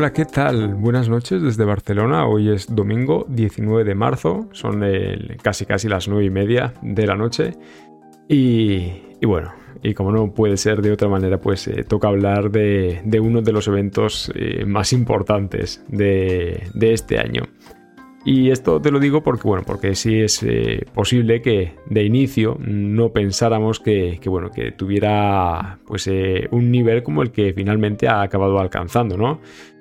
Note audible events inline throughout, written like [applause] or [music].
Hola, ¿qué tal? Buenas noches desde Barcelona. Hoy es domingo 19 de marzo, son casi casi las 9 y media de la noche. Y, bueno, y como no puede ser de otra manera, pues eh, toca hablar de, uno de los eventos eh, más importantes de, este año. Y esto te lo digo porque, bueno, porque sí es eh, posible que de inicio no pensáramos que, bueno, que tuviera pues, un nivel como el que finalmente ha acabado alcanzando, ¿no?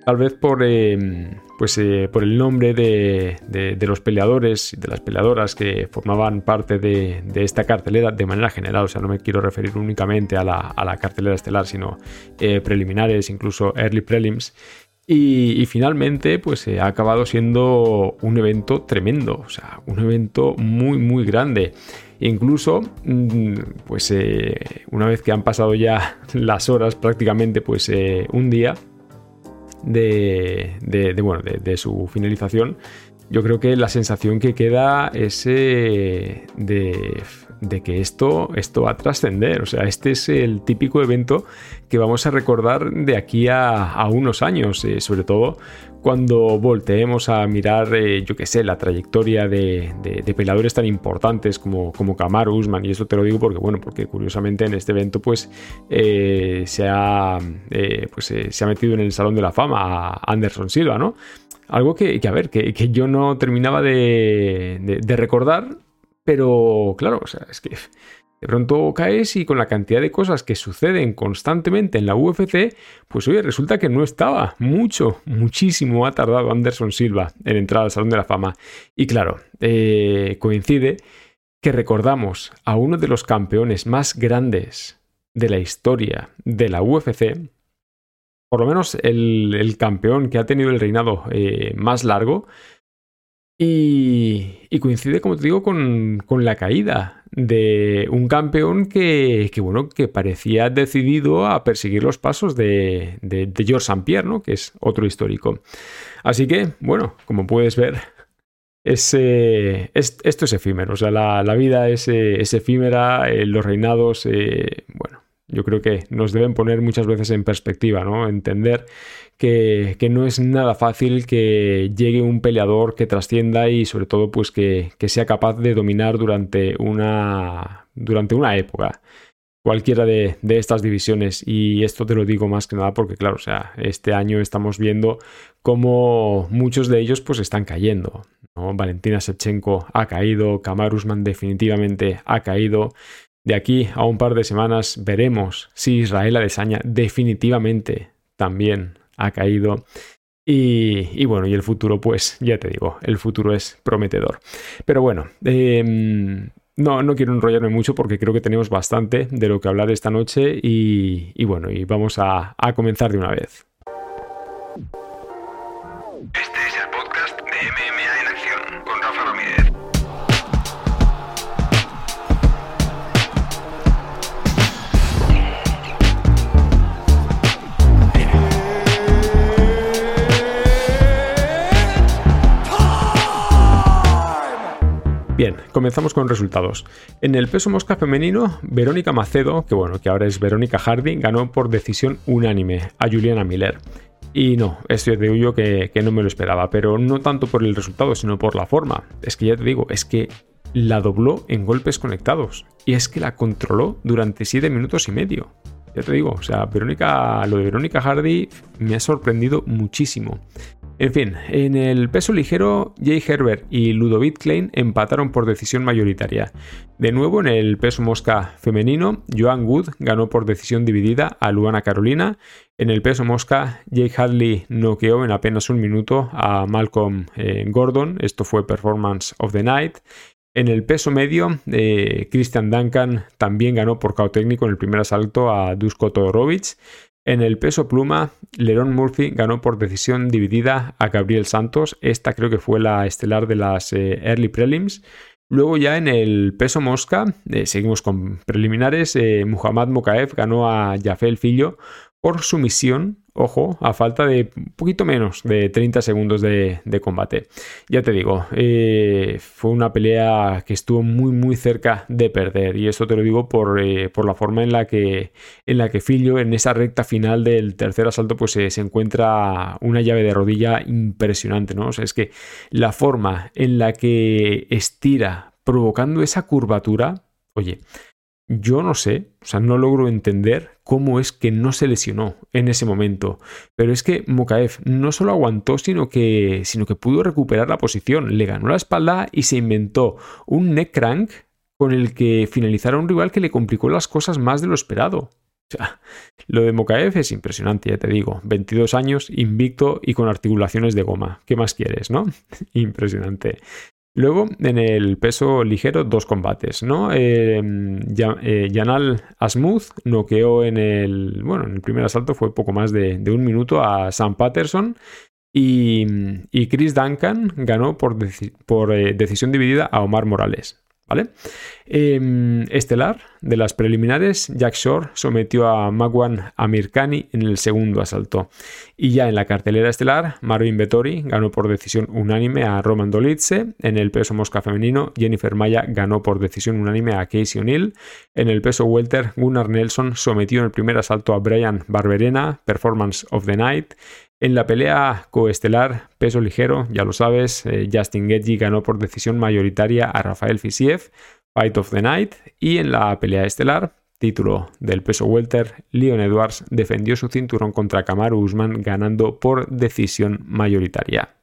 Tal vez por, em, pues, eh, por el nombre de, los peleadores y de las peleadoras que formaban parte de, esta cartelera de manera general. O sea, no me quiero referir únicamente a la, cartelera estelar, sino eh, preliminares, incluso early prelims. Y, finalmente, pues ha acabado siendo un evento tremendo, o sea, un evento muy, muy grande. Incluso, mm, pues eh, una vez que han pasado ya [laughs] las horas, prácticamente, pues un día, de, bueno, de, su finalización, yo creo que la sensación que queda es eh, de, que esto, esto va a trascender. O sea, este es el típico evento que vamos a recordar de aquí a, unos años, eh, sobre todo cuando volteemos a mirar, eh, yo qué sé, la trayectoria de, de, tan importantes como, como Usman, y eso te lo digo porque, bueno, porque curiosamente en este evento, pues, eh, se, ha, pues se ha metido en el Salón de la Fama a Anderson Silva, ¿no? Algo que, a ver, que, que, yo no terminaba de, de recordar, pero claro, o sea, es que de pronto caes y con la cantidad de cosas que suceden constantemente en la UFC, pues oye, resulta que no estaba. Mucho, muchísimo ha tardado Anderson Silva en entrar al Salón de la Fama. Y claro, eh, coincide que recordamos a uno de los campeones más grandes de la historia de la UFC, por lo menos el, campeón que ha tenido el reinado eh, más largo, y, coincide, como te digo, con, la caída de un campeón que, bueno, que parecía decidido a perseguir los pasos de, de, George St. Pierre, ¿no? que es otro histórico. Así que, bueno, como puedes ver, [laughs] es, esto es efímero. O sea, la, vida es, efímera, eh, los reinados, eh, bueno, yo creo que nos deben poner muchas veces en perspectiva, ¿no? Entender que, no es nada fácil que llegue un peleador que trascienda y sobre todo pues que, sea capaz de dominar durante una, durante una época cualquiera de, estas divisiones y esto te lo digo más que nada porque claro, o sea, este año estamos viendo cómo muchos de ellos pues están cayendo. Valentina Shevchenko ha caído, Kamarusman definitivamente ha caído. De aquí a un par de semanas veremos si Israel Adesanya definitivamente también ha caído. Y, bueno, y el futuro, pues ya te digo, el futuro es prometedor. Pero bueno, em, no, no quiero enrollarme mucho porque creo que tenemos bastante de lo que hablar esta noche y, bueno, y vamos a, a comenzar de una vez. Bien, comenzamos con resultados. En el peso mosca femenino, Verónica Macedo, que bueno, que ahora es Verónica Hardy, ganó por decisión unánime a Juliana Miller. Y no, esto de huyo que, que no me lo esperaba, pero no tanto por el resultado, sino por la forma. Es que ya te digo, es que la dobló en golpes conectados. Y es que la controló durante 7 minutos y medio. Ya te digo, o sea, Verónica, lo de Verónica Hardy me ha sorprendido muchísimo. En fin, en el peso ligero, Jay Herbert y Ludovic Klein empataron por decisión mayoritaria. De nuevo, en el peso mosca femenino, Joan Wood ganó por decisión dividida a Luana Carolina. En el peso mosca, Jay Hadley noqueó en apenas un minuto a Malcolm eh, Gordon. Esto fue Performance of the Night. En el peso medio, eh, Christian Duncan también ganó por KO técnico en el primer asalto a Dusko Todorovic. En el peso pluma, Leron Murphy ganó por decisión dividida a Gabriel Santos. Esta creo que fue la estelar de las eh, early prelims. Luego ya en el peso mosca, eh, seguimos con preliminares, Muhammad Mokaev ganó a Jafel Fillo por sumisión Ojo, a falta de un poquito menos de 30 segundos de, combate. Ya te digo, eh, fue una pelea que estuvo muy muy cerca de perder. Y esto te lo digo por, eh, la forma en la que en la que Filio en esa recta final del tercer asalto pues se encuentra una llave de rodilla impresionante, ¿no? O sea, es que la forma en la que estira provocando esa curvatura, oye, yo no sé, o sea, no logro entender cómo es que no se lesionó en ese momento. Pero es que Mokaev no solo aguantó, sino que, sino que pudo recuperar la posición. Le ganó la espalda y se inventó un neck crank con el que finalizara un rival que le complicó las cosas más de lo esperado. O sea, lo de Mokaev es impresionante, ya te digo. 22 años, invicto y con articulaciones de goma. ¿Qué más quieres, no? [laughs] impresionante. Luego, en el peso ligero, dos combates, ¿no? Eh, Yanal Asmuth noqueó en el, bueno, en el primer asalto fue poco más de, un minuto a Sam Patterson y, Chris Duncan ganó por, por eh, decisión dividida a Omar Morales. ¿Vale? Em, estelar, de las preliminares, Jack Shore sometió a Magwan Amirkani en el segundo asalto. Y ya en la cartelera estelar, Marvin Vettori ganó por decisión unánime a Roman Dolitze. En el peso mosca femenino, Jennifer Maya ganó por decisión unánime a Casey O'Neill. En el peso welter, Gunnar Nelson sometió en el primer asalto a Brian Barberena, Performance of the Night. En la pelea coestelar, peso ligero, ya lo sabes, eh, Justin Getji ganó por decisión mayoritaria a Rafael Fisiev, Fight of the Night, y en la pelea estelar, título del peso welter, Leon Edwards defendió su cinturón contra Kamaru Usman ganando por decisión mayoritaria.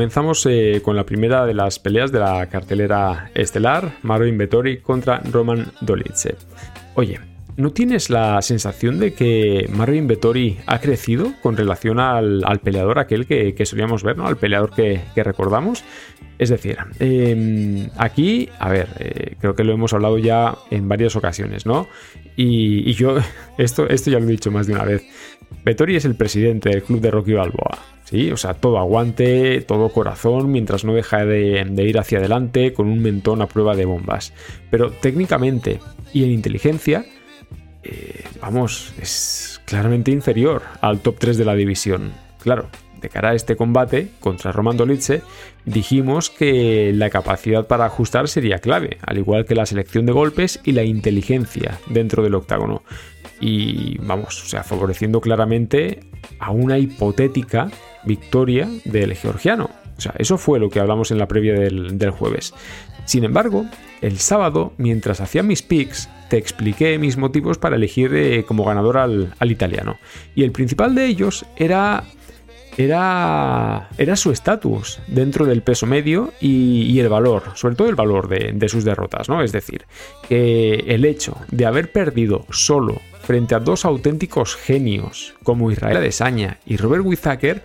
Comenzamos eh, con la primera de las peleas de la cartelera estelar, Marvin Vettori contra Roman Dolitze. Oye, ¿no tienes la sensación de que Marvin Vettori ha crecido con relación al, peleador aquel que, solíamos ver, ¿no? Al peleador que, recordamos. Es decir, em, aquí, a ver, eh, creo que lo hemos hablado ya en varias ocasiones, ¿no? Y, y, yo, [laughs] esto, esto ya lo he dicho más de una vez. Vettori es el presidente del club de Rocky Balboa. Sí, o sea, todo aguante, todo corazón, mientras no deja de, ir hacia adelante con un mentón a prueba de bombas. Pero técnicamente y en inteligencia, eh, vamos, es claramente inferior al top 3 de la división. Claro, de cara a este combate contra Roman Dolitze, dijimos que la capacidad para ajustar sería clave, al igual que la selección de golpes y la inteligencia dentro del octágono. Y vamos, o sea, favoreciendo claramente a una hipotética victoria del georgiano. O sea, eso fue lo que hablamos en la previa del, jueves. Sin embargo, el sábado, mientras hacía mis picks, te expliqué mis motivos para elegir eh, como ganador al, italiano. Y el principal de ellos era era, era, su estatus dentro del peso medio y, el valor, sobre todo el valor de, de, sus derrotas, ¿no? Es decir, que el hecho de haber perdido solo frente a dos auténticos genios como Israel Adesanya y Robert Whittaker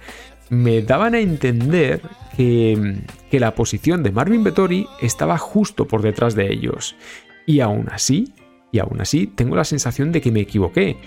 me daban a entender que, que la posición de Marvin Vettori estaba justo por detrás de ellos. Y aún así, y aún así tengo la sensación de que me equivoqué,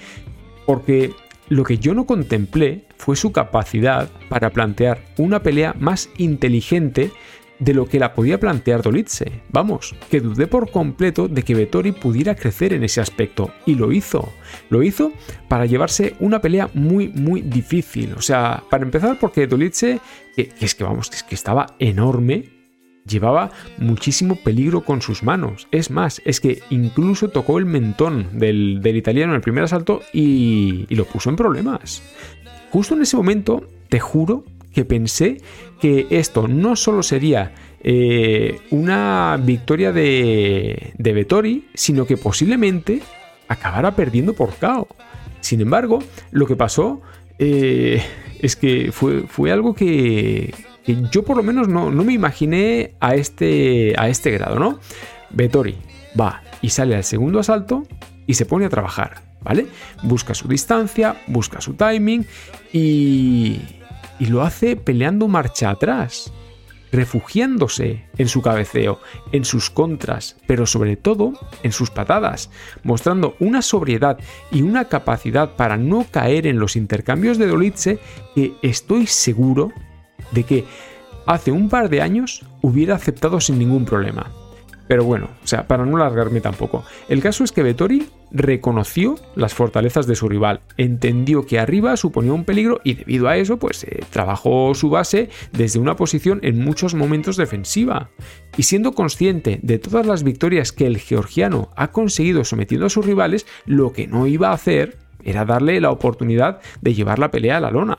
porque lo que yo no contemplé fue su capacidad para plantear una pelea más inteligente de lo que la podía plantear Dolitze. Vamos, que dudé por completo de que Vettori pudiera crecer en ese aspecto. Y lo hizo. Lo hizo para llevarse una pelea muy, muy difícil. O sea, para empezar porque Dolitze, que, es que vamos, que es que estaba enorme, llevaba muchísimo peligro con sus manos. Es más, es que incluso tocó el mentón del, italiano en el primer asalto y, y lo puso en problemas. Justo en ese momento, te juro que pensé que esto no solo sería eh, una victoria de, de Vettori, sino que posiblemente acabara perdiendo por KO. Sin embargo, lo que pasó eh, es que fue, fue algo que, yo por lo menos no, me imaginé a este, a este grado, ¿no? Vettori va y sale al segundo asalto y se pone a trabajar, ¿vale? Busca su distancia, busca su timing y, y lo hace peleando marcha atrás, refugiándose en su cabeceo, en sus contras, pero sobre todo en sus patadas, mostrando una sobriedad y una capacidad para no caer en los intercambios de Dolitze que estoy seguro de que hace un par de años hubiera aceptado sin ningún problema. Pero bueno, o sea, para no largarme tampoco. El caso es que Vettori reconoció las fortalezas de su rival, entendió que arriba suponía un peligro y debido a eso, pues eh, trabajó su base desde una posición en muchos momentos defensiva. Y siendo consciente de todas las victorias que el georgiano ha conseguido sometiendo a sus rivales, lo que no iba a hacer era darle la oportunidad de llevar la pelea a la lona.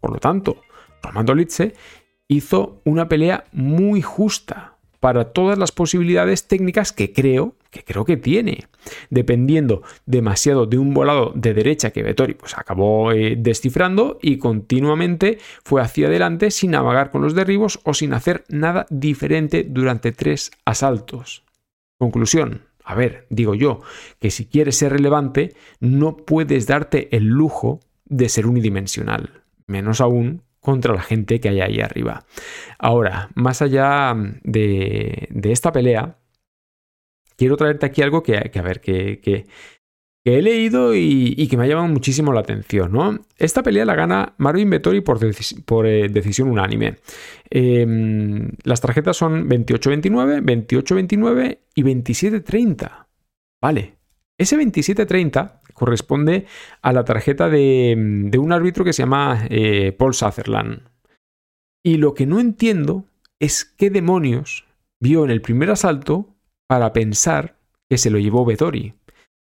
Por lo tanto, Roman Dolitze hizo una pelea muy justa, para todas las posibilidades técnicas que creo que creo que tiene. Dependiendo demasiado de un volado de derecha que Vettori pues acabó eh, descifrando y continuamente fue hacia adelante sin navegar con los derribos o sin hacer nada diferente durante tres asaltos. Conclusión. A ver, digo yo, que si quieres ser relevante, no puedes darte el lujo de ser unidimensional. Menos aún contra la gente que hay ahí arriba. Ahora, más allá de, esta pelea, quiero traerte aquí algo que, a ver, que, he leído y, que me ha llamado muchísimo la atención. ¿no? Esta pelea la gana Marvin Vettori por, por eh, decisión unánime. Em, las tarjetas son 28-29, 28-29 y 27-30. Vale. Ese 27-30 corresponde a la tarjeta de, un árbitro que se llama eh, Paul Sutherland. Y lo que no entiendo es qué demonios vio en el primer asalto para pensar que se lo llevó Vettori.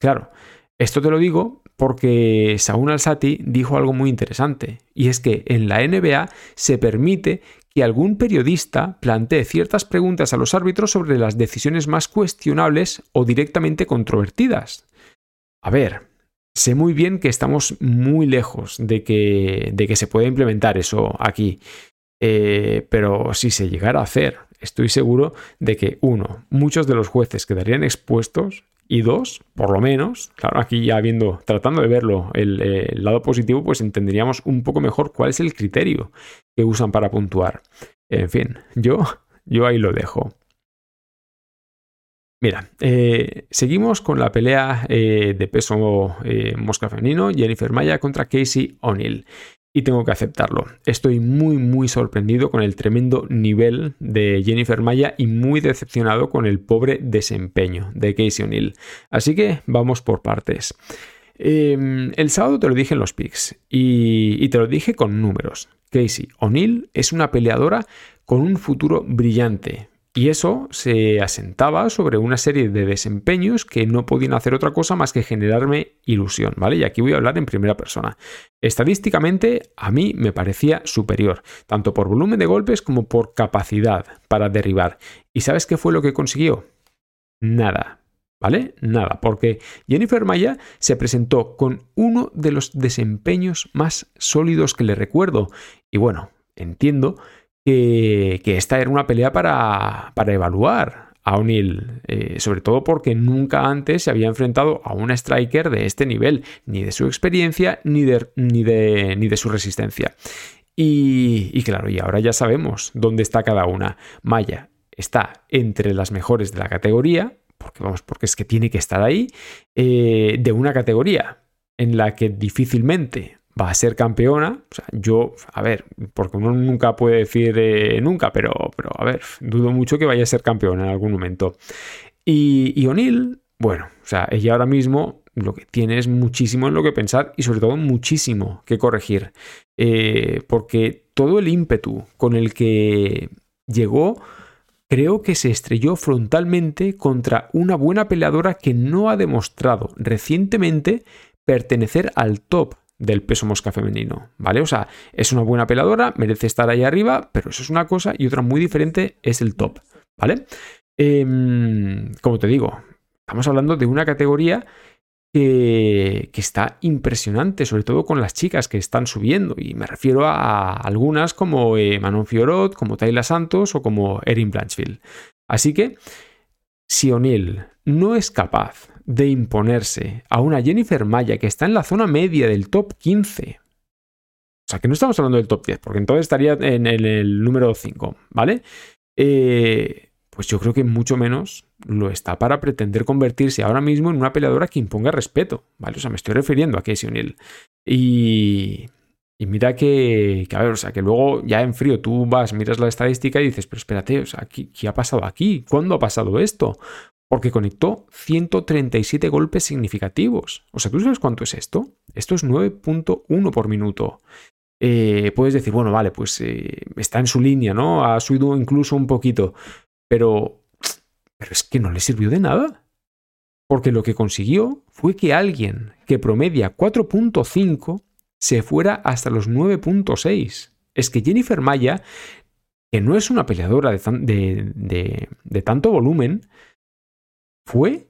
Claro, esto te lo digo porque Saúl Alsati dijo algo muy interesante, y es que en la NBA se permite que algún periodista plantee ciertas preguntas a los árbitros sobre las decisiones más cuestionables o directamente controvertidas. A ver, Sé muy bien que estamos muy lejos de que, de que se pueda implementar eso aquí. Eh, pero si se llegara a hacer, estoy seguro de que, uno, muchos de los jueces quedarían expuestos y dos, por lo menos, claro, aquí ya viendo, tratando de verlo el, el, lado positivo, pues entenderíamos un poco mejor cuál es el criterio que usan para puntuar. En fin, yo, yo ahí lo dejo. Mira, eh, seguimos con la pelea eh, de peso eh, mosca femenino, Jennifer Maya contra Casey O'Neill. Y tengo que aceptarlo. Estoy muy, muy sorprendido con el tremendo nivel de Jennifer Maya y muy decepcionado con el pobre desempeño de Casey O'Neill. Así que vamos por partes. Em, el sábado te lo dije en los picks y te lo dije con números. Casey O'Neill es una peleadora con un futuro brillante, y eso se asentaba sobre una serie de desempeños que no podían hacer otra cosa más que generarme ilusión, ¿vale? Y aquí voy a hablar en primera persona. Estadísticamente, a mí me parecía superior, tanto por volumen de golpes como por capacidad para derribar. ¿Y sabes qué fue lo que consiguió? Nada, ¿vale? Nada, porque Jennifer Maya se presentó con uno de los desempeños más sólidos que le recuerdo. Y bueno, entiendo que, esta era una pelea para, evaluar a O'Neill, eh, sobre todo porque nunca antes se había enfrentado a un striker de este nivel, ni de su experiencia ni de, ni de, ni de su resistencia. Y, claro, y ahora ya sabemos dónde está cada una. Maya está entre las mejores de la categoría, porque vamos, porque es que tiene que estar ahí, eh, de una categoría en la que difícilmente va a ser campeona. O sea, yo, a ver, porque uno nunca puede decir eh, nunca, pero, pero a ver, dudo mucho que vaya a ser campeona en algún momento. Y, y O'Neill, bueno, o sea, ella ahora mismo lo que tiene es muchísimo en lo que pensar y sobre todo muchísimo que corregir. Eh, porque todo el ímpetu con el que llegó creo que se estrelló frontalmente contra una buena peleadora que no ha demostrado recientemente pertenecer al top del peso mosca femenino, ¿vale? O sea, es una buena peladora, merece estar ahí arriba, pero eso es una cosa y otra muy diferente es el top, ¿vale? Em, como te digo, estamos hablando de una categoría que, está impresionante, sobre todo con las chicas que están subiendo, y me refiero a algunas como eh, Manon Fiorot, como Tayla Santos o como Erin Blanchfield. Así que, si O'Neill no es capaz de imponerse a una Jennifer Maya que está en la zona media del top 15. O sea, que no estamos hablando del top 10, porque entonces estaría en, el número 5, ¿vale? Eh, pues yo creo que mucho menos lo está para pretender convertirse ahora mismo en una peleadora que imponga respeto, ¿vale? O sea, me estoy refiriendo a Casey O'Neill. Y, y mira que, a ver, o sea, que luego ya en frío tú vas, miras la estadística y dices, pero espérate, o sea, ¿qué, qué ha pasado aquí? ¿Cuándo ha pasado esto? Porque conectó 137 golpes significativos. O sea, ¿tú sabes cuánto es esto? Esto es 9.1 por minuto. Eh, puedes decir, bueno, vale, pues eh, está en su línea, ¿no? Ha subido incluso un poquito. Pero, pero es que no le sirvió de nada. Porque lo que consiguió fue que alguien que promedia 4.5 se fuera hasta los 9.6. Es que Jennifer Maya, que no es una peleadora de tanto volumen, fue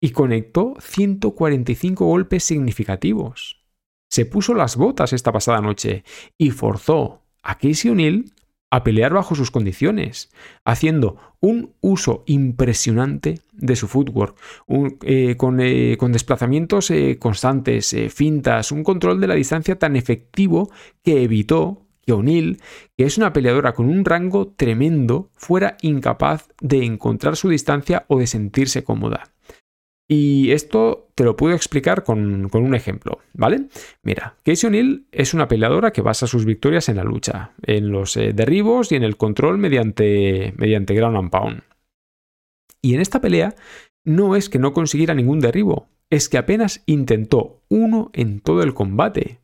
y conectó 145 golpes significativos. Se puso las botas esta pasada noche y forzó a Casey O'Neill a pelear bajo sus condiciones, haciendo un uso impresionante de su footwork, eh, con, eh, con, desplazamientos eh, constantes, fintas, un control de la distancia tan efectivo que evitó que O'Neill, que es una peleadora con un rango tremendo, fuera incapaz de encontrar su distancia o de sentirse cómoda. Y esto te lo puedo explicar con, un ejemplo, ¿vale? Mira, Casey O'Neill es una peleadora que basa sus victorias en la lucha, en los eh, derribos y en el control mediante, mediante ground and pound. Y en esta pelea no es que no consiguiera ningún derribo, es que apenas intentó uno en todo el combate.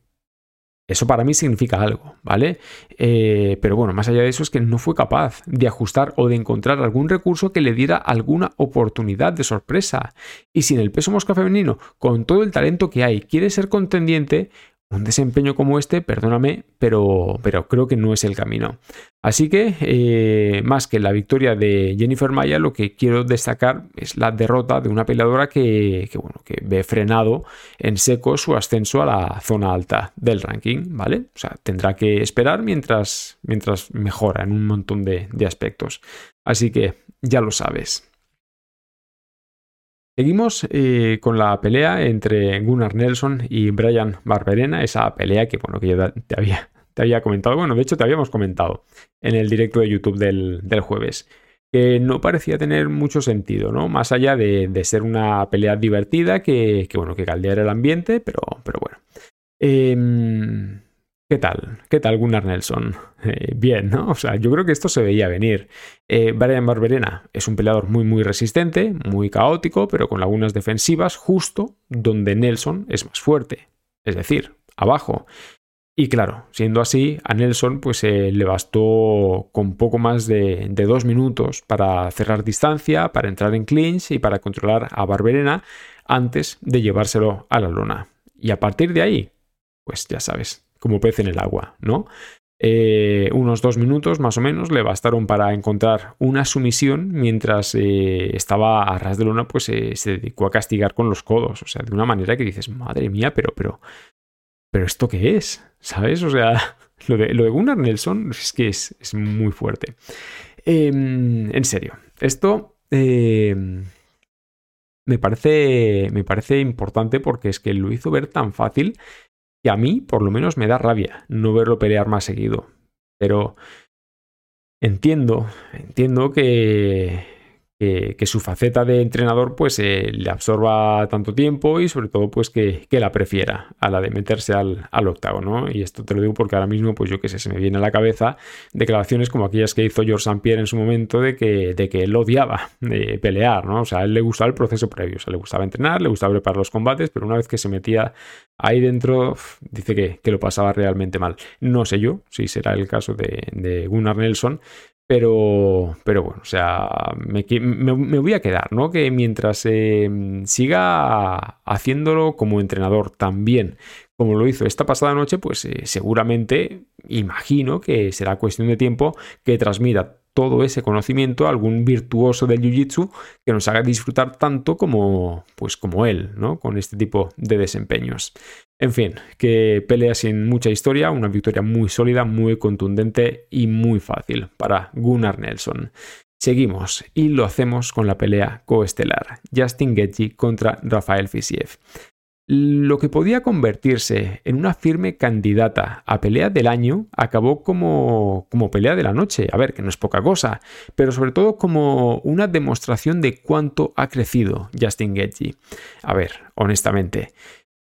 Eso para mí significa algo, ¿vale? Eh, pero bueno, más allá de eso es que no fue capaz de ajustar o de encontrar algún recurso que le diera alguna oportunidad de sorpresa. Y si en el peso mosca femenino, con todo el talento que hay, quiere ser contendiente, un desempeño como este, perdóname, pero, pero creo que no es el camino. Así que, eh, más que la victoria de Jennifer Maya, lo que quiero destacar es la derrota de una peleadora que, bueno, que ve frenado en seco su ascenso a la zona alta del ranking, ¿vale? O sea, tendrá que esperar mientras, mientras mejora en un montón de aspectos. Así que, ya lo sabes. Seguimos eh, con la pelea entre Gunnar Nelson y Brian Barberena, esa pelea que, bueno, que yo [laughs] te había, comentado, bueno, de hecho te habíamos comentado en el directo de YouTube del, jueves, que no parecía tener mucho sentido, ¿no? Más allá de, ser una pelea divertida que, bueno, que caldeara el ambiente, pero, pero bueno. Eh, ¿Qué tal? ¿Qué tal Gunnar Nelson? Eh, bien, ¿no? O sea, yo creo que esto se veía venir. Eh, Brian Barberena es un peleador muy, muy resistente, muy caótico, pero con lagunas defensivas justo donde Nelson es más fuerte. Es decir, abajo. Y claro, siendo así, a Nelson pues eh, le bastó con poco más de, de, dos minutos para cerrar distancia, para entrar en clinch y para controlar a Barberena antes de llevárselo a la luna. Y a partir de ahí, pues ya sabes, como pez en el agua, ¿no? Eh, unos dos minutos más o menos le bastaron para encontrar una sumisión mientras eh, estaba a ras de luna pues eh, se dedicó a castigar con los codos. O sea de una manera que dices madre mía pero pero pero esto qué es sabes o sea [laughs] lo de, Gunnar Nelson es que es, es muy fuerte. Em, en serio esto em, me parece me parece importante porque es que lo hizo ver tan fácil y a mí, por lo menos, me da rabia no verlo pelear más seguido. Pero entiendo, entiendo que, que, su faceta de entrenador pues eh, le absorba tanto tiempo y sobre todo pues que, la prefiera a la de meterse al, al octavo, Y esto te lo digo porque ahora mismo pues yo qué sé, se me viene a la cabeza declaraciones como aquellas que hizo George St. Pierre en su momento de que, de que él odiaba de pelear, ¿no? O sea, a él le gustaba el proceso previo, o sea, le gustaba entrenar, le gustaba preparar los combates, pero una vez que se metía ahí dentro, dice que, que lo pasaba realmente mal. No sé yo si será el caso de, de Gunnar Nelson, pero, pero bueno, o sea, me, voy a quedar, ¿no? Que mientras eh, siga haciéndolo como entrenador también, como lo hizo esta pasada noche, pues eh, seguramente imagino que será cuestión de tiempo que transmita todo ese conocimiento a algún virtuoso del jiu-jitsu que nos haga disfrutar tanto como, pues como él, ¿no? Con este tipo de desempeños. En fin, que pelea sin mucha historia, una victoria muy sólida, muy contundente y muy fácil para Gunnar Nelson. Seguimos y lo hacemos con la pelea coestelar, Justin Gaethje contra Rafael Fisiev. Lo que podía convertirse en una firme candidata a pelea del año acabó como, como pelea de la noche. A ver, que no es poca cosa, pero sobre todo como una demostración de cuánto ha crecido Justin Gaethje. A ver, honestamente,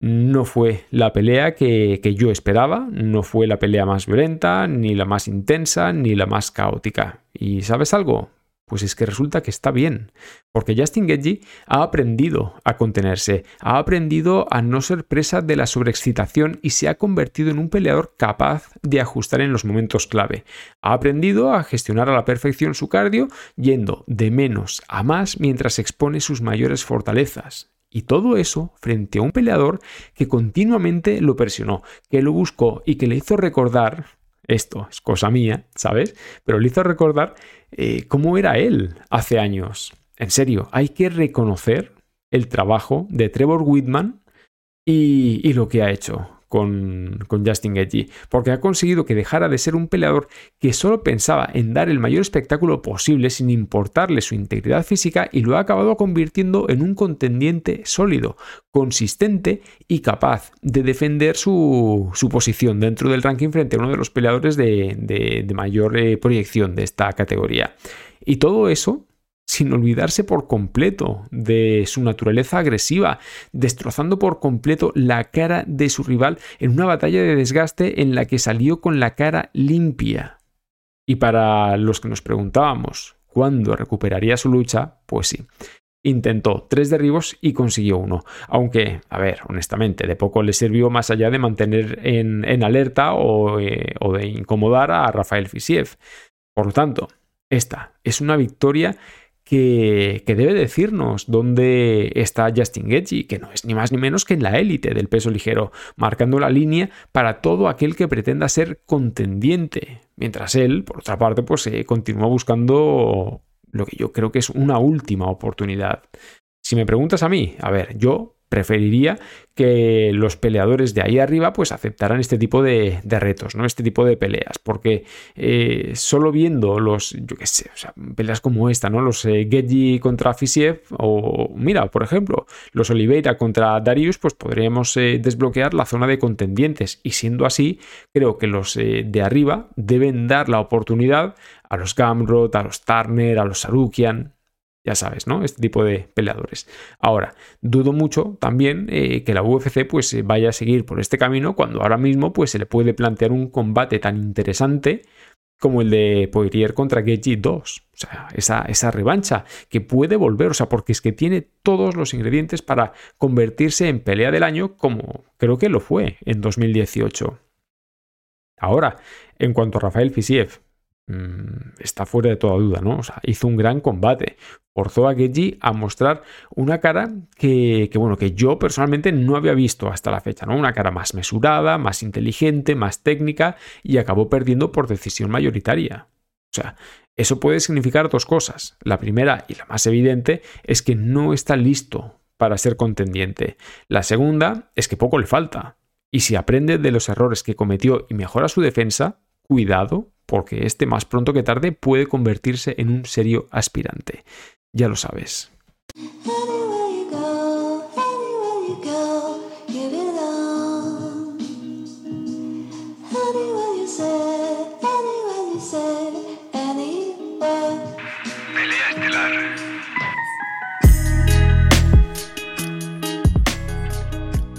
no fue la pelea que, yo esperaba, no fue la pelea más violenta, ni la más intensa, ni la más caótica. ¿Y sabes algo? Pues es que resulta que está bien, porque Justin Gaethje ha aprendido a contenerse, ha aprendido a no ser presa de la sobreexcitación y se ha convertido en un peleador capaz de ajustar en los momentos clave. Ha aprendido a gestionar a la perfección su cardio, yendo de menos a más mientras expone sus mayores fortalezas. Y todo eso frente a un peleador que continuamente lo presionó, que lo buscó y que le hizo recordar, esto es cosa mía, ¿sabes? Pero le hizo recordar eh, cómo era él hace años. En serio, hay que reconocer el trabajo de Trevor Whitman y, lo que ha hecho con, con, Justin Gaethje, porque ha conseguido que dejara de ser un peleador que solo pensaba en dar el mayor espectáculo posible sin importarle su integridad física y lo ha acabado convirtiendo en un contendiente sólido, consistente y capaz de defender su, posición dentro del ranking frente a uno de los peleadores de, mayor eh, proyección de esta categoría. Y todo eso sin olvidarse por completo de su naturaleza agresiva, destrozando por completo la cara de su rival en una batalla de desgaste en la que salió con la cara limpia. Y para los que nos preguntábamos cuándo recuperaría su lucha, pues sí. Intentó tres derribos y consiguió uno, aunque, a ver, honestamente, de poco le sirvió más allá de mantener en, alerta o, eh, o de incomodar a Rafael Fisiev. Por lo tanto, esta es una victoria que, debe decirnos dónde está Justin Gaethje, que no es ni más ni menos que en la élite del peso ligero, marcando la línea para todo aquel que pretenda ser contendiente, mientras él, por otra parte, pues eh, continúa buscando lo que yo creo que es una última oportunidad. Si me preguntas a mí, a ver, yo preferiría que los peleadores de ahí arriba pues aceptaran este tipo de, retos, ¿no? Este tipo de peleas, porque eh, solo viendo los, yo qué sé, peleas como esta, ¿no? Los eh, contra Fisiev o, mira, por ejemplo, los Oliveira contra Darius, pues podríamos eh, desbloquear la zona de contendientes y siendo así, creo que los eh, de arriba deben dar la oportunidad a los Gamrot, a los Turner, a los Sarukian, ya sabes, ¿no? Este tipo de peleadores. Ahora, dudo mucho también eh, que la UFC pues eh, vaya a seguir por este camino cuando ahora mismo pues se le puede plantear un combate tan interesante como el de Poirier contra Gaethje 2. O sea, esa, esa revancha que puede volver, o sea, porque es que tiene todos los ingredientes para convertirse en pelea del año como creo que lo fue en 2018. Ahora, en cuanto a Rafael Fisiev, mm, está fuera de toda duda, ¿no? O sea, hizo un gran combate, forzó a Geji a mostrar una cara que, bueno, que yo personalmente no había visto hasta la fecha, ¿no? Una cara más mesurada, más inteligente, más técnica y acabó perdiendo por decisión mayoritaria. O sea, eso puede significar dos cosas. La primera y la más evidente es que no está listo para ser contendiente. La segunda es que poco le falta. Y si aprende de los errores que cometió y mejora su defensa, cuidado, porque este más pronto que tarde puede convertirse en un serio aspirante ya lo sabes.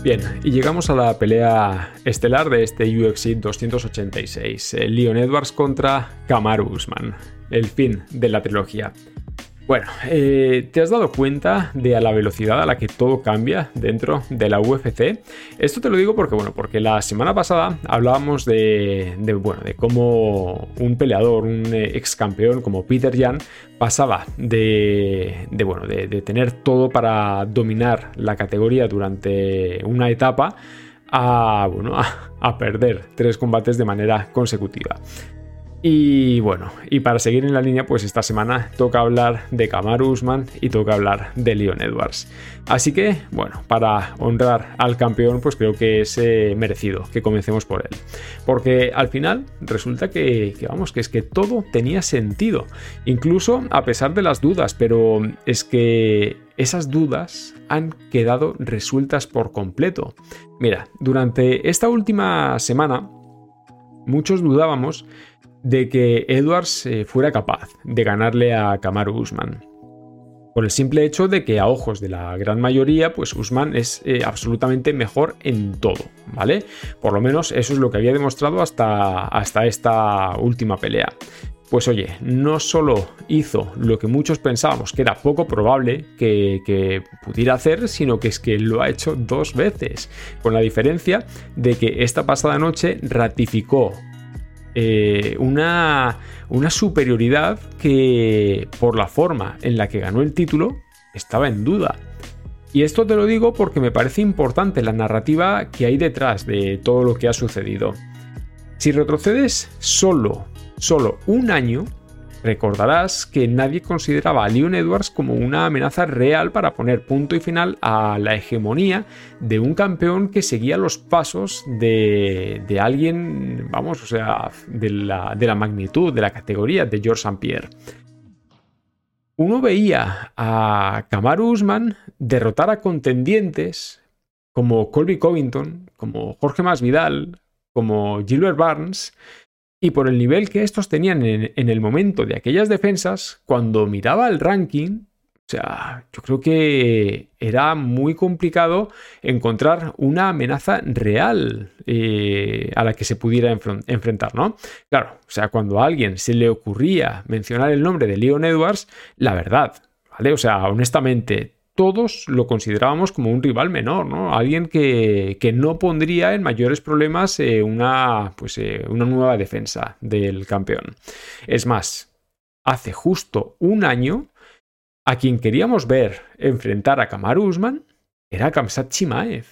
Bien, y llegamos a la pelea estelar de este UFC 286, Leon Edwards contra Kamaru Usman, el fin de la trilogía. Bueno, eh, ¿te has dado cuenta de a la velocidad a la que todo cambia dentro de la UFC? Esto te lo digo porque, bueno, porque la semana pasada hablábamos de, bueno, de cómo un peleador, un eh, ex campeón como Peter Jan, pasaba de, bueno, de, tener todo para dominar la categoría durante una etapa a, bueno, a perder tres combates de manera consecutiva. Y bueno, y para seguir en la línea, pues esta semana toca hablar de Kamaru Usman y toca hablar de Leon Edwards. Así que, bueno, para honrar al campeón, pues creo que es eh, merecido que comencemos por él. Porque al final resulta que, que, vamos, que es que todo tenía sentido. Incluso a pesar de las dudas, pero es que esas dudas han quedado resueltas por completo. Mira, durante esta última semana, muchos dudábamos de que Edwards eh, fuera capaz de ganarle a Kamaru Usman. Por el simple hecho de que a ojos de la gran mayoría, pues Usman es eh, absolutamente mejor en todo, ¿vale? Por lo menos eso es lo que había demostrado hasta, hasta esta última pelea. Pues oye, no solo hizo lo que muchos pensábamos que era poco probable que, pudiera hacer, sino que es que lo ha hecho dos veces, con la diferencia de que esta pasada noche ratificó eh, una, una superioridad que por la forma en la que ganó el título estaba en duda. Y esto te lo digo porque me parece importante la narrativa que hay detrás de todo lo que ha sucedido. Si retrocedes solo solo un año, recordarás que nadie consideraba a Leon Edwards como una amenaza real para poner punto y final a la hegemonía de un campeón que seguía los pasos de, alguien, vamos, o sea, de la, magnitud, de la categoría de George St. Pierre. Uno veía a Kamaru Usman derrotar a contendientes como Colby Covington, como Jorge Masvidal, como Gilbert Barnes, y por el nivel que estos tenían en, el momento de aquellas defensas, cuando miraba el ranking, o sea, yo creo que era muy complicado encontrar una amenaza real eh, a la que se pudiera enfrentar, ¿no? Claro, o sea, cuando a alguien se le ocurría mencionar el nombre de Leon Edwards, la verdad, ¿vale? O sea, honestamente, todos lo considerábamos como un rival menor, ¿no? Alguien que, no pondría en mayores problemas eh, una, pues, eh, una nueva defensa del campeón. Es más, hace justo un año, a quien queríamos ver enfrentar a Kamaru Usman era Kamsat Chimaev.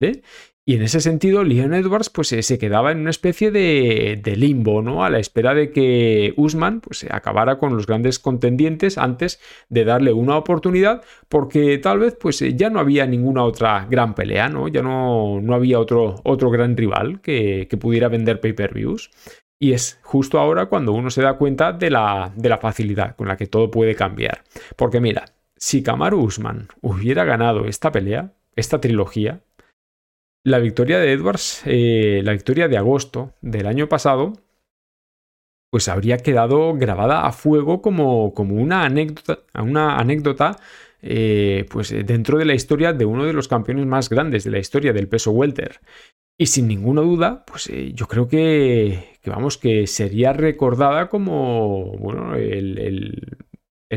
¿eh? Y en ese sentido, Leon Edwards pues, eh, se quedaba en una especie de, limbo, ¿no? A la espera de que Usman pues, acabara con los grandes contendientes antes de darle una oportunidad, porque tal vez pues, eh, ya no había ninguna otra gran pelea, ¿no? Ya no, no había otro, otro gran rival que, pudiera vender pay-per-views. Y es justo ahora cuando uno se da cuenta de la, de la facilidad con la que todo puede cambiar. Porque mira, si Kamaru Usman hubiera ganado esta pelea, esta trilogía, la victoria de Edwards, eh, la victoria de agosto del año pasado, pues habría quedado grabada a fuego como, como una anécdota, una anécdota eh, pues dentro de la historia de uno de los campeones más grandes de la historia del peso welter. Y sin ninguna duda, pues eh, yo creo que, vamos, que sería recordada como bueno, el, el,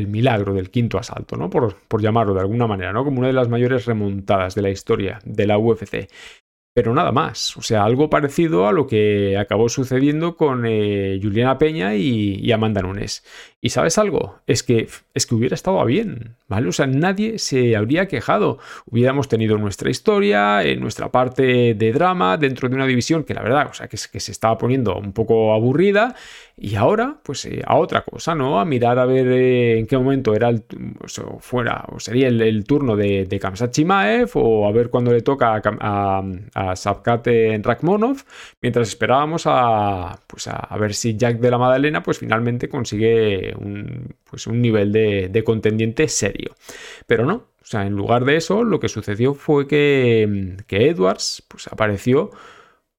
milagro del quinto asalto, ¿no? Por, por, llamarlo de alguna manera, ¿no? Como una de las mayores remontadas de la historia de la UFC pero nada más. O sea, algo parecido a lo que acabó sucediendo con eh, Juliana Peña y, Amanda Nunes. Y sabes algo, es que, es que hubiera estado bien, ¿vale? O sea, nadie se habría quejado. Hubiéramos tenido nuestra historia, en nuestra parte de drama dentro de una división que la verdad, o sea, que, se estaba poniendo un poco aburrida y ahora, pues eh, a otra cosa, ¿no? A mirar a ver eh, en qué momento era el, o fuera, o sería el, turno de, de Chimaev, o a ver cuándo le toca a, a, a Sapkate Rakmonov, mientras esperábamos a, pues a, ver si Jack de la Madalena, pues finalmente consigue un, pues un nivel de, contendiente serio. Pero no, o sea, en lugar de eso, lo que sucedió fue que, que Edwards pues, apareció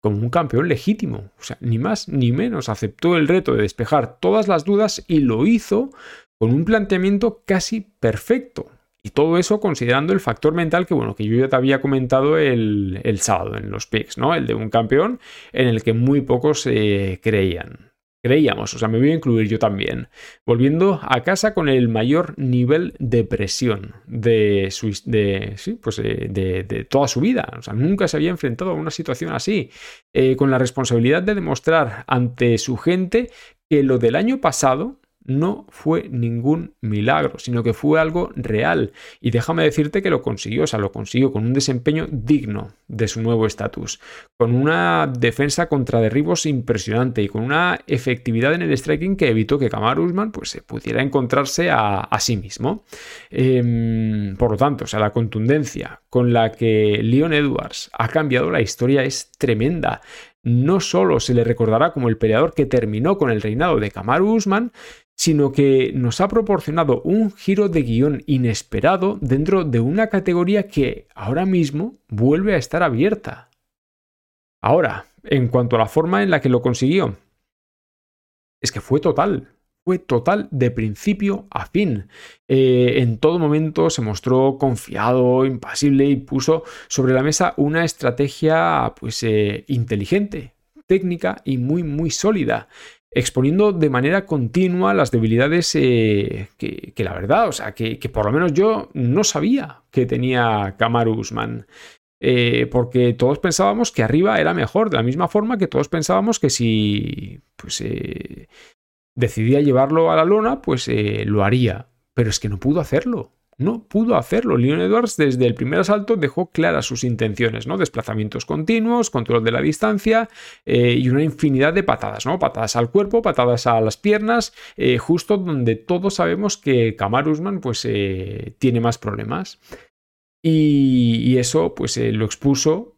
como un campeón legítimo. O sea, ni más ni menos aceptó el reto de despejar todas las dudas y lo hizo con un planteamiento casi perfecto. Y todo eso considerando el factor mental que, bueno, que yo ya te había comentado el, sábado en los picks, ¿no? El de un campeón en el que muy pocos eh, creían creíamos, o sea, me voy a incluir yo también, volviendo a casa con el mayor nivel de presión de, su, de, pues eh, de, toda su vida. O sea, nunca se había enfrentado a una situación así, eh, con la responsabilidad de demostrar ante su gente que lo del año pasado no fue ningún milagro, sino que fue algo real. Y déjame decirte que lo consiguió, o sea, lo consiguió con un desempeño digno de su nuevo estatus, con una defensa contra derribos impresionante y con una efectividad en el striking que evitó que Kamar Usman pues, pudiera encontrarse a, sí mismo. Em, por lo tanto, o sea, la contundencia con la que Leon Edwards ha cambiado la historia es tremenda no solo se le recordará como el peleador que terminó con el reinado de Kamaru Usman, sino que nos ha proporcionado un giro de guion inesperado dentro de una categoría que ahora mismo vuelve a estar abierta. Ahora, en cuanto a la forma en la que lo consiguió, es que fue total, fue total de principio a fin. Eh, en todo momento se mostró confiado, impasible y puso sobre la mesa una estrategia pues eh, inteligente, técnica y muy muy sólida exponiendo de manera continua las debilidades eh, que, la verdad, o sea, que, por lo menos yo no sabía que tenía Kamaru Usman. porque todos pensábamos que arriba era mejor, de la misma forma que todos pensábamos que si pues, decidía llevarlo a la lona, pues eh, lo haría. Pero es que no pudo hacerlo. No pudo hacerlo. Leon Edwards desde el primer asalto dejó claras sus intenciones, ¿no? Desplazamientos continuos, control de la distancia eh, y una infinidad de patadas, ¿no? Patadas al cuerpo, patadas a las piernas, eh, justo donde todos sabemos que Kamar Usman pues tiene más problemas. Y, y eso pues lo expuso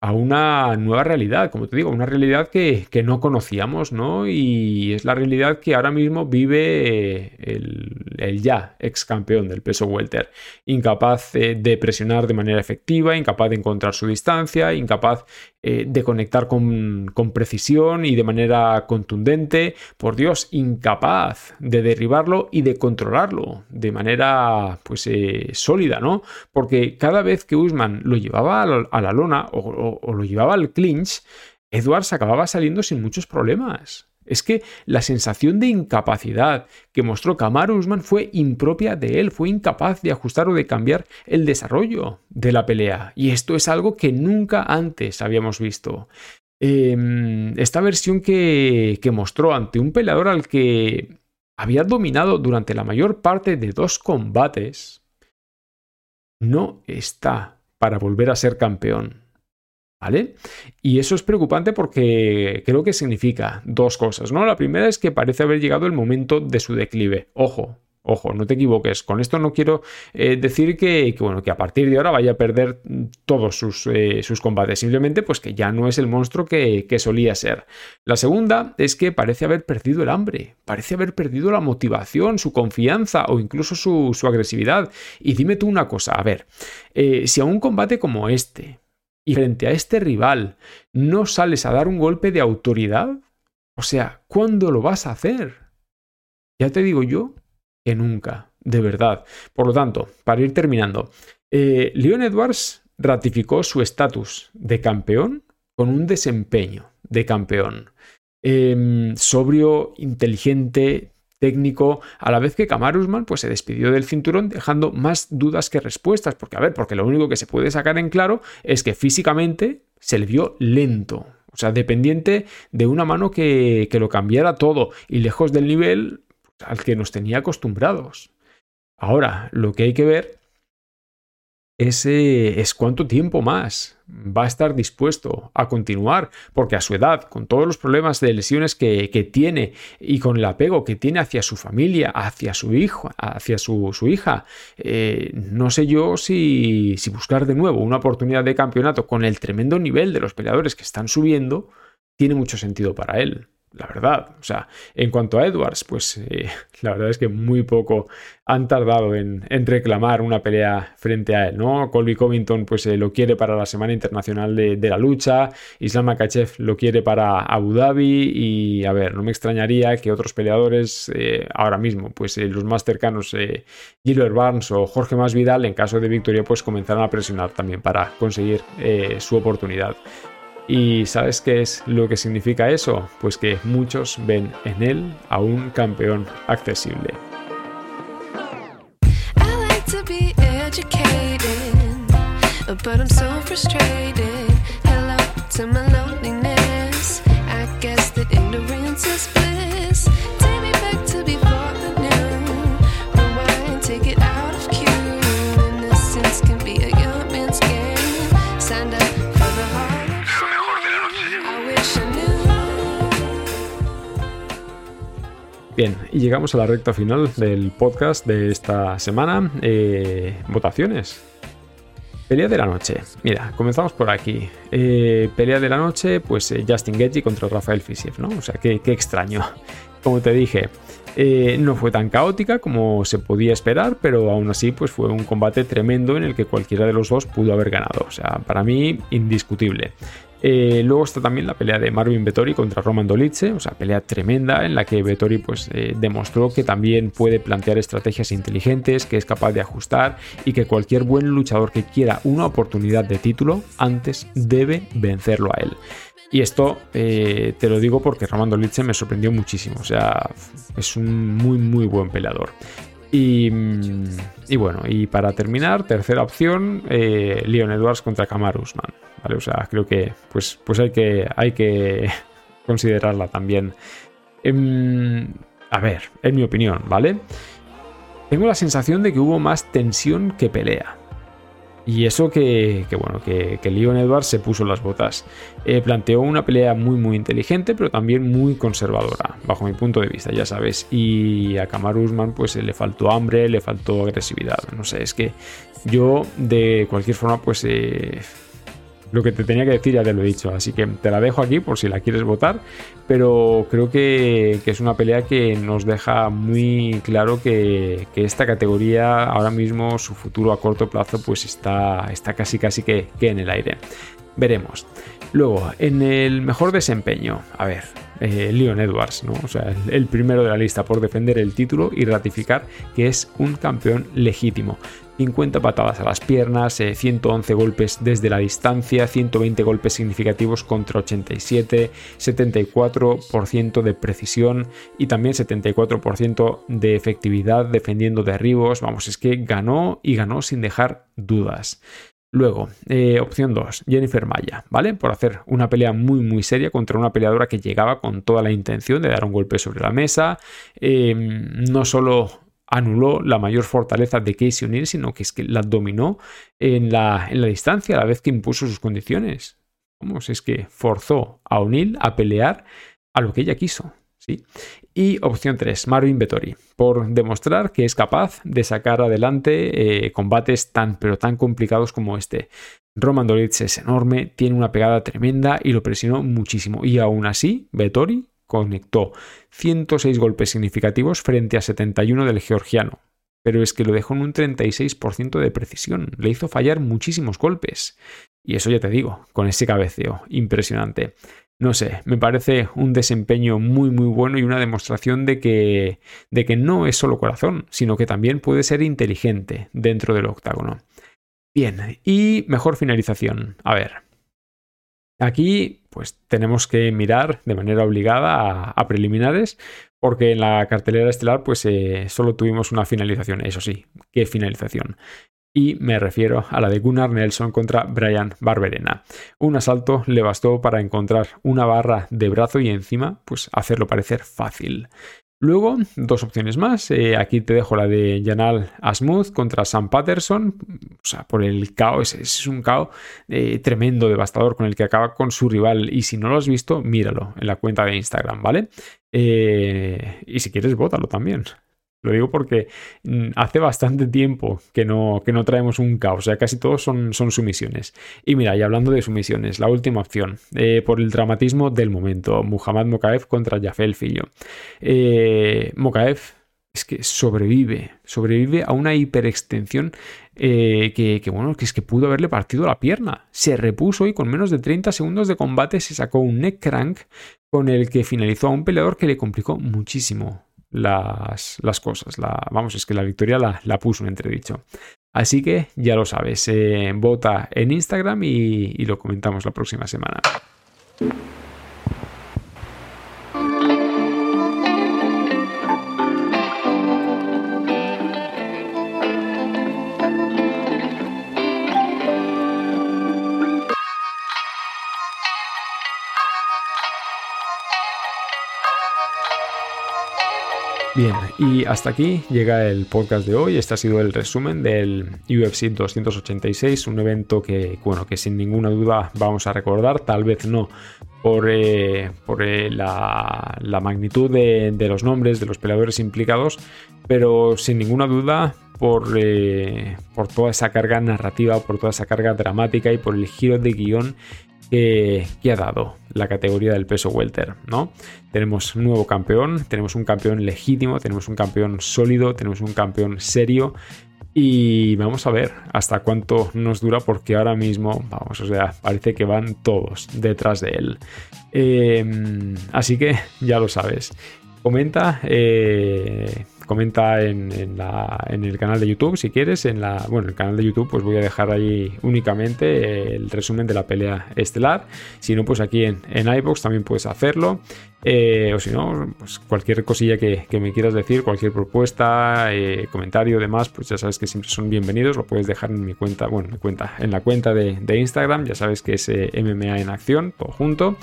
a una nueva realidad, como te digo, una realidad que, no conocíamos, ¿no? Y es la realidad que ahora mismo vive el, ya ex campeón del peso welter, incapaz eh, de presionar de manera efectiva, incapaz de encontrar su distancia, incapaz eh, de conectar con, precisión y de manera contundente, por Dios, incapaz de derribarlo y de controlarlo de manera pues eh, sólida, ¿no? Porque cada vez que Usman lo llevaba a la, lona o, o lo llevaba al clinch, Edwards acababa saliendo sin muchos problemas. Es que la sensación de incapacidad que mostró Kamaru Usman fue impropia de él, fue incapaz de ajustar o de cambiar el desarrollo de la pelea. Y esto es algo que nunca antes habíamos visto. Em, esta versión que, que mostró ante un peleador al que había dominado durante la mayor parte de dos combates, no está para volver a ser campeón. ¿Vale? Y eso es preocupante porque creo que significa dos cosas, ¿no? La primera es que parece haber llegado el momento de su declive. Ojo, Ojo, no te equivoques. Con esto no quiero eh, decir que, bueno, que a partir de ahora vaya a perder todos sus, eh, sus, combates. Simplemente, pues que ya no es el monstruo que, solía ser. La segunda es que parece haber perdido el hambre, parece haber perdido la motivación, su confianza o incluso su, agresividad. Y dime tú una cosa, a ver, eh, si a un combate como este, y frente a este rival no sales a dar un golpe de autoridad, o sea, ¿cuándo lo vas a hacer? Ya te digo yo que nunca, de verdad. Por lo tanto, para ir terminando, eh, Leon Edwards ratificó su estatus de campeón con un desempeño de campeón. Em, sobrio, inteligente, técnico, a la vez que Kamarusman pues se despidió del cinturón dejando más dudas que respuestas, porque a ver, porque lo único que se puede sacar en claro es que físicamente se le vio lento, o sea, dependiente de una mano que, que lo cambiara todo y lejos del nivel al que nos tenía acostumbrados. Ahora, lo que hay que ver ese es cuánto tiempo más va a estar dispuesto a continuar, porque a su edad, con todos los problemas de lesiones que, tiene y con el apego que tiene hacia su familia, hacia su hijo, hacia su, hija, eh, no sé yo si, si buscar de nuevo una oportunidad de campeonato con el tremendo nivel de los peleadores que están subiendo, tiene mucho sentido para él la verdad. O sea, en cuanto a Edwards, pues eh, [laughs] la verdad es que muy poco han tardado en, reclamar una pelea frente a él, ¿no? Colby Covington pues eh, lo quiere para la Semana Internacional de, la Lucha, Islam Makachev lo quiere para Abu Dhabi y, a ver, no me extrañaría que otros peleadores eh, ahora mismo, pues los más cercanos, Gilbert Barnes o Jorge Masvidal, en caso de victoria, pues comenzaran a presionar también para conseguir su oportunidad. ¿Y sabes qué es lo que significa eso? Pues que muchos ven en él a un campeón accesible. Bien, y llegamos a la recta final del podcast de esta semana. Eh, votaciones. Pelea de la noche. Mira, comenzamos por aquí. Eh, pelea de la noche, pues eh, Justin Gaethje contra Rafael Fisiev, ¿no? O sea, qué, extraño. [laughs] Como te dije, no fue tan caótica como se podía esperar, pero aún así pues fue un combate tremendo en el que cualquiera de los dos pudo haber ganado. O sea, para mí indiscutible. Eh, luego está también la pelea de Marvin Vettori contra Roman Dolice, o sea, pelea tremenda en la que Vettori pues, eh, demostró que también puede plantear estrategias inteligentes, que es capaz de ajustar y que cualquier buen luchador que quiera una oportunidad de título antes debe vencerlo a él. Y esto eh, te lo digo porque Roman Dolice me sorprendió muchísimo, o sea, es un muy muy buen peleador. Y, y, bueno, y para terminar, tercera opción, Leon Edwards contra Kamaru Usman. O sea, creo que pues, pues hay, que, hay que [laughs] considerarla también. Em, a ver, en mi opinión, ¿vale? Tengo la sensación de que hubo más tensión que pelea. Y eso que, bueno, que, que, Leon Edwards se puso las botas. Eh, planteó una pelea muy, muy inteligente, pero también muy conservadora, bajo mi punto de vista, ya sabes. Y a Kamaru Usman, pues le faltó hambre, le faltó agresividad. No sé, es que yo, de cualquier forma, pues eh, lo que te tenía que decir ya te lo he dicho, así que te la dejo aquí por si la quieres votar, pero creo que, es una pelea que nos deja muy claro que, esta categoría ahora mismo su futuro a corto plazo pues está, está casi casi que, en el aire. Veremos. Luego, en el mejor desempeño, a ver, eh, Leon Edwards, ¿no? O sea, el primero de la lista por defender el título y ratificar que es un campeón legítimo. 50 patadas a las piernas, 111 eh, golpes desde la distancia, 120 golpes significativos contra 87, 74% de precisión y también 74% de efectividad defendiendo derribos. Vamos, es que ganó y ganó sin dejar dudas. Luego, eh, opción 2, Jennifer Maya, ¿vale? Por hacer una pelea muy muy seria contra una peleadora que llegaba con toda la intención de dar un golpe sobre la mesa. Eh, no solo anuló la mayor fortaleza de Casey O'Neill, sino que es que la dominó en la, en la distancia a la vez que impuso sus condiciones. Vamos, es que forzó a O'Neill a pelear a lo que ella quiso. ¿sí? Y opción 3, Marvin Vettori, por demostrar que es capaz de sacar adelante eh, combates tan pero tan complicados como este. Roman Dolitz es enorme, tiene una pegada tremenda y lo presionó muchísimo. Y aún así, Vettori conectó 106 golpes significativos frente a 71 del georgiano. Pero es que lo dejó en un 36% de precisión, le hizo fallar muchísimos golpes. Y eso ya te digo, con ese cabeceo, impresionante. No sé, me parece un desempeño muy muy bueno y una demostración de que, de que no es solo corazón, sino que también puede ser inteligente dentro del octágono. Bien, y mejor finalización. A ver, Aquí, pues tenemos que mirar de manera obligada a, preliminares, porque en la cartelera estelar, pues eh, solo tuvimos una finalización. Eso sí, ¿qué finalización? Y me refiero a la de Gunnar Nelson contra Brian Barberena. Un asalto le bastó para encontrar una barra de brazo y encima, pues hacerlo parecer fácil. Luego, dos opciones más. Eh, aquí te dejo la de Janal Asmuth contra Sam Patterson. O sea, por el caos. Es, un caos eh, tremendo, devastador, con el que acaba con su rival. Y si no lo has visto, míralo en la cuenta de Instagram, ¿vale? Eh, y si quieres, bótalo también. Lo digo porque mm, hace bastante tiempo que no, que no traemos un caos, o sea, casi todos son, son sumisiones. Y mira, y hablando de sumisiones, la última opción, eh, por el dramatismo del momento, Muhammad Mokaev contra Jafel Fillo. Eh, Mokaev es que sobrevive, sobrevive a una hiperextensión eh, que, que, bueno, que es que pudo haberle partido la pierna. Se repuso y con menos de 30 segundos de combate se sacó un neck crank con el que finalizó a un peleador que le complicó muchísimo las, las cosas. La, vamos, es que la victoria la, la, puso en entredicho. Así que ya lo sabes, eh, vota en Instagram y, y lo comentamos la próxima semana. Bien, y hasta aquí llega el podcast de hoy. Este ha sido el resumen del UFC 286, un evento que, bueno, que sin ninguna duda vamos a recordar, tal vez no por, eh, por eh, la, magnitud de, los nombres de los peleadores implicados, pero sin ninguna duda por, eh, por toda esa carga narrativa, por toda esa carga dramática y por el giro de guion que, ha dado la categoría del peso welter, ¿no? Tenemos nuevo campeón, tenemos un campeón legítimo, tenemos un campeón sólido, tenemos un campeón serio y vamos a ver hasta cuánto nos dura porque ahora mismo, vamos, o sea, parece que van todos detrás de él. Em, así que ya lo sabes. Comenta, eh, comenta en, el canal de YouTube si quieres. En la, bueno, el canal de YouTube, pues voy a dejar ahí únicamente el resumen de la pelea estelar. Si no, pues aquí en, en iBox también puedes hacerlo. Eh, o si no, pues cualquier cosilla que, me quieras decir, cualquier propuesta, eh, comentario, demás, pues ya sabes que siempre son bienvenidos. Lo puedes dejar en mi cuenta, bueno, mi cuenta, en la cuenta de, Instagram. Ya sabes que es eh, MMA en acción, todo junto.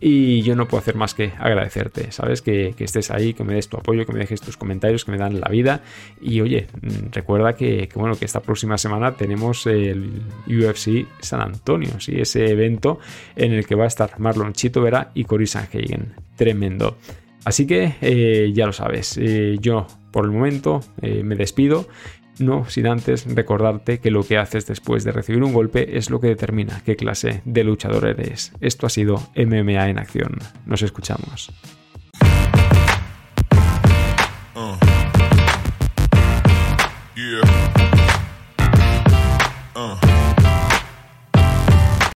Y yo no puedo hacer más que agradecerte, ¿sabes? Que, estés ahí, que me des tu apoyo, que me dejes tus comentarios, que me dan la vida. Y oye, mm, recuerda que, bueno, que esta próxima semana tenemos el UFC San Antonio, ¿sí? Ese evento en el que va a estar Marlon Chito Vera y Cory Sanhagen tremendo. Así que eh, ya lo sabes, eh, yo por el momento eh, me despido, no sin antes recordarte que lo que haces después de recibir un golpe es lo que determina qué clase de luchador eres. Esto ha sido MMA en acción. Nos escuchamos.